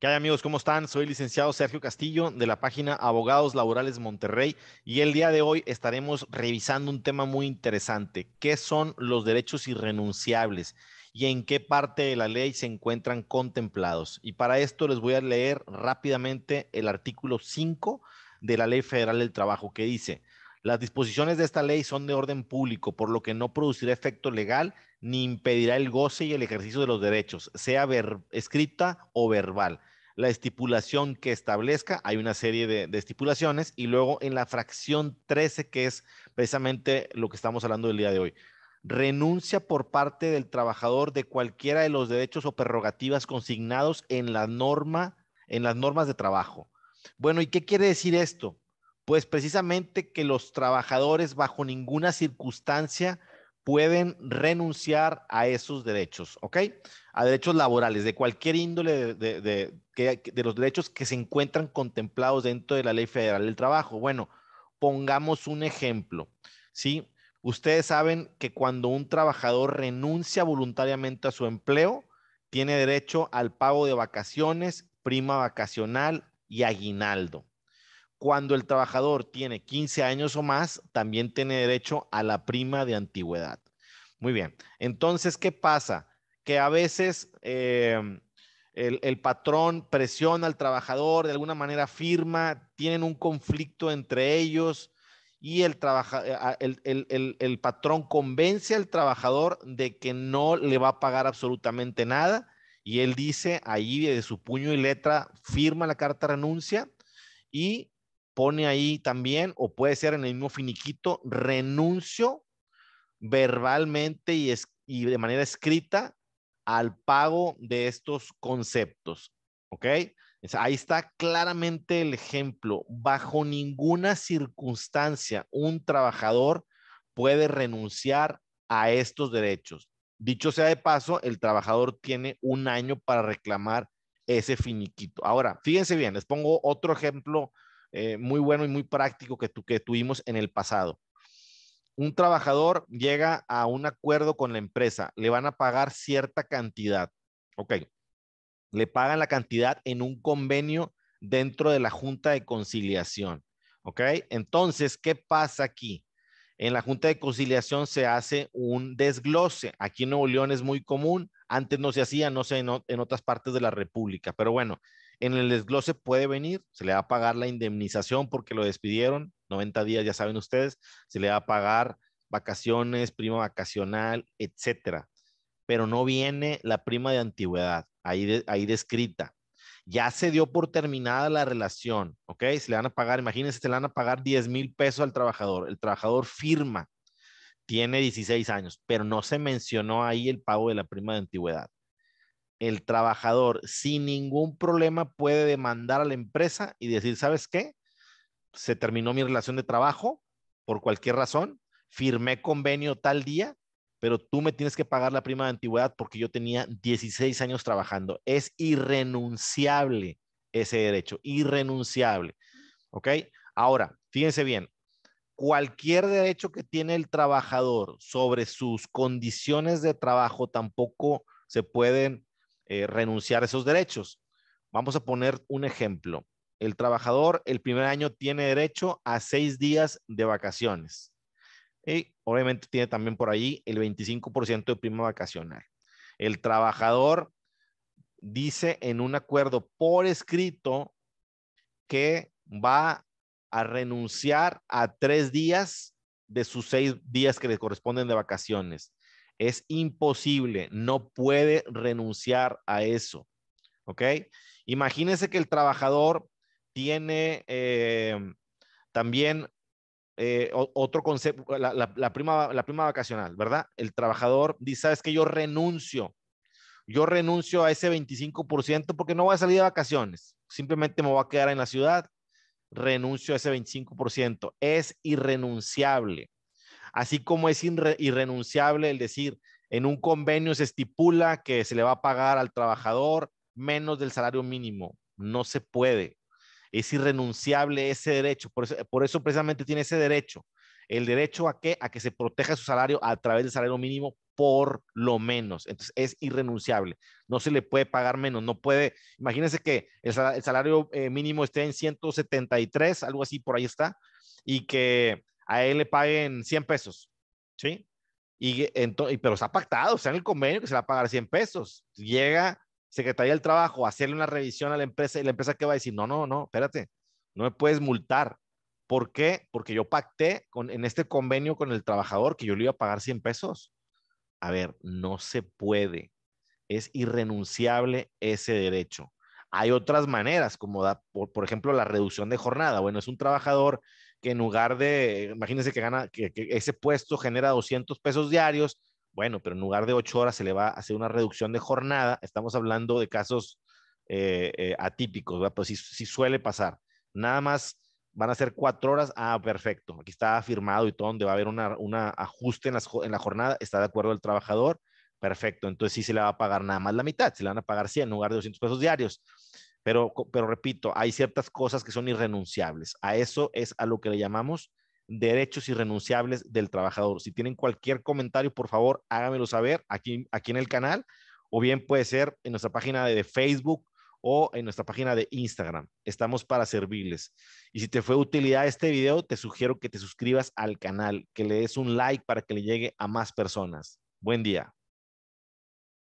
¿Qué hay amigos? ¿Cómo están? Soy licenciado Sergio Castillo de la página Abogados Laborales Monterrey y el día de hoy estaremos revisando un tema muy interesante. ¿Qué son los derechos irrenunciables y en qué parte de la ley se encuentran contemplados? Y para esto les voy a leer rápidamente el artículo 5 de la Ley Federal del Trabajo que dice, las disposiciones de esta ley son de orden público, por lo que no producirá efecto legal ni impedirá el goce y el ejercicio de los derechos, sea escrita o verbal. La estipulación que establezca, hay una serie de, estipulaciones, y luego en la fracción 13, que es precisamente lo que estamos hablando del día de hoy, renuncia por parte del trabajador de cualquiera de los derechos o prerrogativas consignados en la norma, en las normas de trabajo. Bueno, ¿y qué quiere decir esto? Pues precisamente que los trabajadores bajo ninguna circunstancia pueden renunciar a esos derechos, ¿ok? A derechos laborales, de cualquier índole de, de, los derechos que se encuentran contemplados dentro de la Ley Federal del Trabajo. Bueno, pongamos un ejemplo, ¿sí? Ustedes saben que cuando un trabajador renuncia voluntariamente a su empleo, tiene derecho al pago de vacaciones, prima vacacional y aguinaldo. Cuando el trabajador tiene 15 años o más, también tiene derecho a la prima de antigüedad. Muy bien. Entonces, ¿qué pasa? Que a veces em, el, patrón presiona al trabajador, de alguna manera firma, tienen un conflicto entre ellos y el, el, el, patrón convence al trabajador de que no le va a pagar absolutamente nada y él dice ahí de su puño y letra, firma la carta renuncia y pone ahí también, o puede ser en el mismo finiquito, renuncio verbalmente y, y de manera escrita al pago de estos conceptos. ¿Ok? Ahí está claramente el ejemplo. Bajo ninguna circunstancia un trabajador puede renunciar a estos derechos. Dicho sea de paso, el trabajador tiene un año para reclamar ese finiquito. Ahora, fíjense bien, les pongo otro ejemplo eh, muy bueno y muy práctico que, que tuvimos en el pasado. Un trabajador llega a un acuerdo con la empresa, le van a pagar cierta cantidad. Ok, le pagan la cantidad en un convenio dentro de la Junta de Conciliación. ¿Ok? Entonces, ¿qué pasa aquí? En la Junta de Conciliación se hace un desglose. Aquí en Nuevo León es muy común. Antes no se hacía, no sé, en otras partes de la República. Pero bueno, en el desglose puede venir, se le va a pagar la indemnización porque lo despidieron, 90 días, ya saben ustedes, se le va a pagar vacaciones, prima vacacional, etcétera. Pero no viene la prima de antigüedad, ahí, ahí descrita. Ya se dio por terminada la relación, ¿ok? Se le van a pagar, imagínense, se le van a pagar 10 mil pesos al trabajador. El trabajador firma, tiene 16 años, pero no se mencionó ahí el pago de la prima de antigüedad el trabajador sin ningún problema puede demandar a la empresa y decir, ¿sabes qué? Se terminó mi relación de trabajo por cualquier razón, firmé convenio tal día, pero tú me tienes que pagar la prima de antigüedad porque yo tenía 16 años trabajando. Es irrenunciable ese derecho, irrenunciable. ¿Ok? Ahora, fíjense bien, cualquier derecho que tiene el trabajador sobre sus condiciones de trabajo tampoco se pueden eh, renunciar a esos derechos. Vamos a poner un ejemplo. El trabajador el primer año tiene derecho a seis días de vacaciones. Y obviamente tiene también por ahí el 25% de prima vacacional. El trabajador dice en un acuerdo por escrito que va a renunciar a tres días de sus seis días que le corresponden de vacaciones. Es imposible, no puede renunciar a eso. ¿Ok? Imagínense que el trabajador tiene eh, también eh, otro concepto, la, prima, la prima vacacional, ¿verdad? El trabajador dice, sabes que yo renuncio, yo renuncio a ese 25% porque no voy a salir de vacaciones, simplemente me voy a quedar en la ciudad, renuncio a ese 25%, es irrenunciable. Así como es irrenunciable el decir, en un convenio se estipula que se le va a pagar al trabajador menos del salario mínimo. No se puede. Es irrenunciable ese derecho. Por eso, por eso precisamente tiene ese derecho. El derecho a qué? A que se proteja su salario a través del salario mínimo por lo menos. Entonces es irrenunciable. No se le puede pagar menos. No puede, imagínense que el, salario eh, mínimo esté en 173, algo así por ahí está, y que a él le paguen 100 pesos. ¿Sí? Y, entonces, pero está pactado, está en el convenio que se va a pagar 100 pesos. Llega Secretaría del Trabajo a hacerle una revisión a la empresa y la empresa que va a decir, no, no, no, espérate, no me puedes multar. ¿Por qué? Porque yo pacté con, en este convenio con el trabajador que yo le iba a pagar 100 pesos. A ver, no se puede. Es irrenunciable ese derecho. Hay otras maneras, como da, por, ejemplo la reducción de jornada. Bueno, es un trabajador que en lugar de, imagínense que gana, que, ese puesto genera 200 pesos diarios, bueno, pero en lugar de 8 horas se le va a hacer una reducción de jornada. Estamos hablando de casos eh, eh, atípicos, ¿verdad? Pues sí, sí suele pasar. Nada más van a ser cuatro horas. Ah, perfecto. Aquí está firmado y todo, donde va a haber una, ajuste en, en, la jornada. Está de acuerdo el trabajador. Perfecto. Entonces sí se le va a pagar nada más la mitad. Se le van a pagar 100 en lugar de 200 pesos diarios. Pero, repito, hay ciertas cosas que son irrenunciables. A eso es a lo que le llamamos derechos irrenunciables del trabajador. Si tienen cualquier comentario, por favor, háganmelo saber aquí, aquí en el canal o bien puede ser en nuestra página de Facebook o en nuestra página de Instagram. Estamos para servirles. Y si te fue de utilidad este video, te sugiero que te suscribas al canal, que le des un like para que le llegue a más personas. Buen día.